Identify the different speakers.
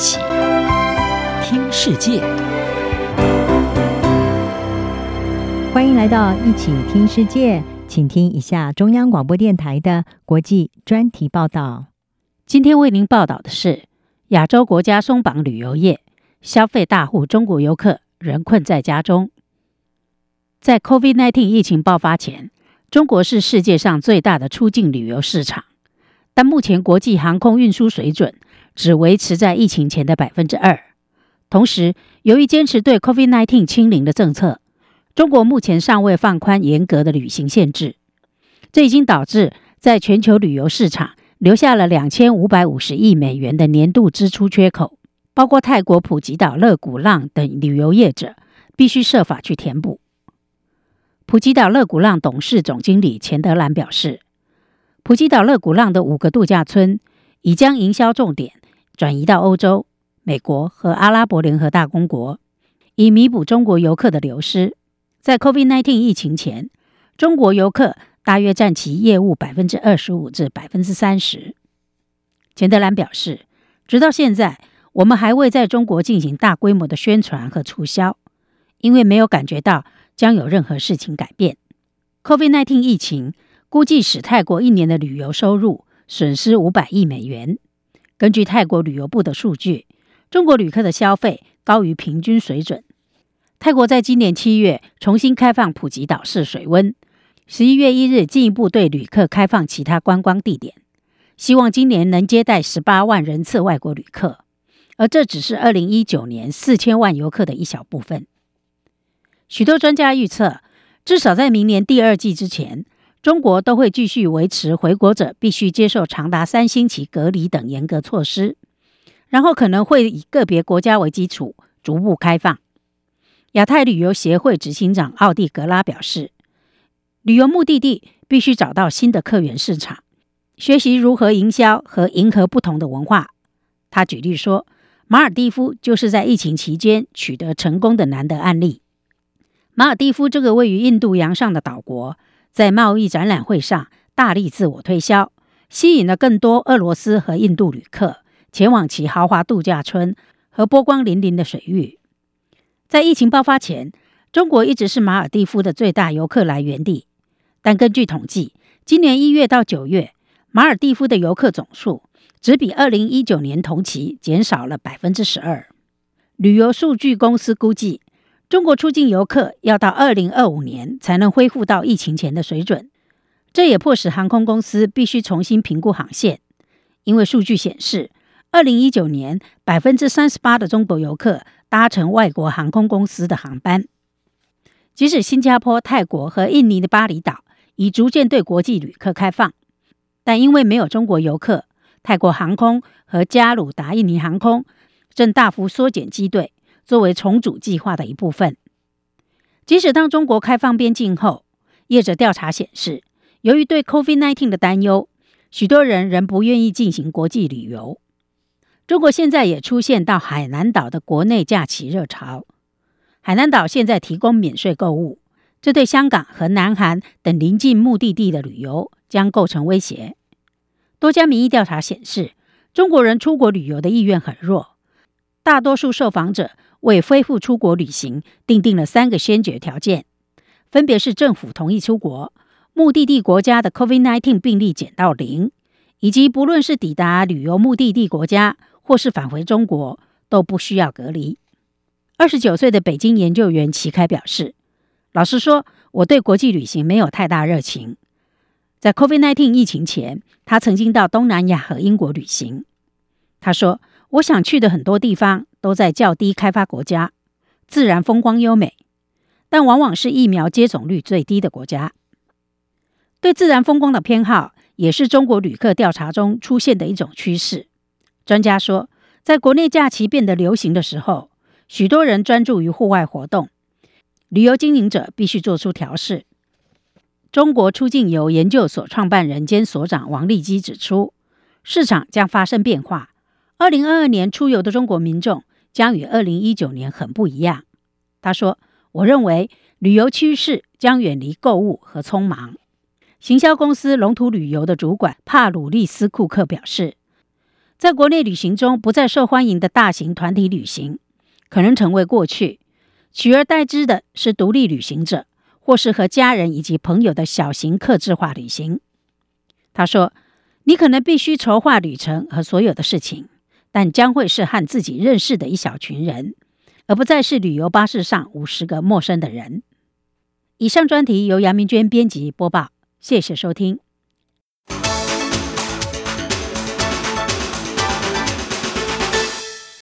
Speaker 1: 起听世界，
Speaker 2: 欢迎来到一起听世界，请听一下中央广播电台的国际专题报道。
Speaker 3: 今天为您报道的是亚洲国家松绑旅游业，消费大户中国游客仍困在家中。在 COVID-19 疫情爆发前，中国是世界上最大的出境旅游市场，但目前国际航空运输水准。只维持在疫情前的百分之二。同时，由于坚持对 COVID-19 清零的政策，中国目前尚未放宽严格的旅行限制，这已经导致在全球旅游市场留下了两千五百五十亿美元的年度支出缺口，包括泰国普吉岛乐古浪等旅游业者必须设法去填补。普吉岛乐古浪董事总经理钱德兰表示，普吉岛乐古浪的五个度假村已将营销重点。转移到欧洲、美国和阿拉伯联合大公国，以弥补中国游客的流失。在 COVID-19 疫情前，中国游客大约占其业务百分之二十五至百分之三十。钱德兰表示，直到现在，我们还未在中国进行大规模的宣传和促销，因为没有感觉到将有任何事情改变。COVID-19 疫情估计使泰国一年的旅游收入损失五百亿美元。根据泰国旅游部的数据，中国旅客的消费高于平均水准。泰国在今年七月重新开放普吉岛试水温，十一月一日进一步对旅客开放其他观光地点，希望今年能接待十八万人次外国旅客，而这只是二零一九年四千万游客的一小部分。许多专家预测，至少在明年第二季之前，中国都会继续维持回国者必须接受长达三星期隔离等严格措施，然后可能会以个别国家为基础逐步开放。亚太旅游协会执行长奥蒂格拉表示，旅游目的地必须找到新的客源市场，学习如何营销和迎合不同的文化。他举例说，马尔地夫就是在疫情期间取得成功的难得案例。马尔地夫这个位于印度洋上的岛国。在贸易展览会上大力自我推销，吸引了更多俄罗斯和印度旅客前往其豪华度假村和波光粼粼的水域。在疫情爆发前，中国一直是马尔地夫的最大游客来源地，但根据统计，今年一月到九月，马尔地夫的游客总数只比二零一九年同期减少了百分之十二。旅游数据公司估计。中国出境游客要到二零二五年才能恢复到疫情前的水准，这也迫使航空公司必须重新评估航线。因为数据显示，二零一九年百分之三十八的中国游客搭乘外国航空公司的航班。即使新加坡、泰国和印尼的巴厘岛已逐渐对国际旅客开放，但因为没有中国游客，泰国航空和加鲁达印尼航空正大幅缩减机队。作为重组计划的一部分，即使当中国开放边境后，业者调查显示，由于对 COVID-19 的担忧，许多人仍不愿意进行国际旅游。中国现在也出现到海南岛的国内假期热潮，海南岛现在提供免税购物，这对香港和南韩等邻近目的地的旅游将构成威胁。多家民意调查显示，中国人出国旅游的意愿很弱，大多数受访者。为恢复出国旅行订定了三个先决条件，分别是政府同意出国、目的地国家的 COVID-19 病例减到零，以及不论是抵达旅游目的地国家或是返回中国都不需要隔离。二十九岁的北京研究员齐开表示：“老实说，我对国际旅行没有太大热情。在 COVID-19 疫情前，他曾经到东南亚和英国旅行。他说：‘我想去的很多地方。’”都在较低开发国家，自然风光优美，但往往是疫苗接种率最低的国家。对自然风光的偏好也是中国旅客调查中出现的一种趋势。专家说，在国内假期变得流行的时候，许多人专注于户外活动，旅游经营者必须做出调试。中国出境游研究所创办人兼所长王立基指出，市场将发生变化。二零二二年出游的中国民众将与二零一九年很不一样。他说：“我认为旅游趋势将远离购物和匆忙。”行销公司龙图旅游的主管帕鲁利斯库克表示：“在国内旅行中不再受欢迎的大型团体旅行，可能成为过去，取而代之的是独立旅行者，或是和家人以及朋友的小型客制化旅行。他说：“你可能必须筹划旅程和所有的事情，但将会是和自己认识的一小群人，而不再是旅游巴士上五十个陌生的人。”以上专题由杨明娟编辑播报，谢谢收听。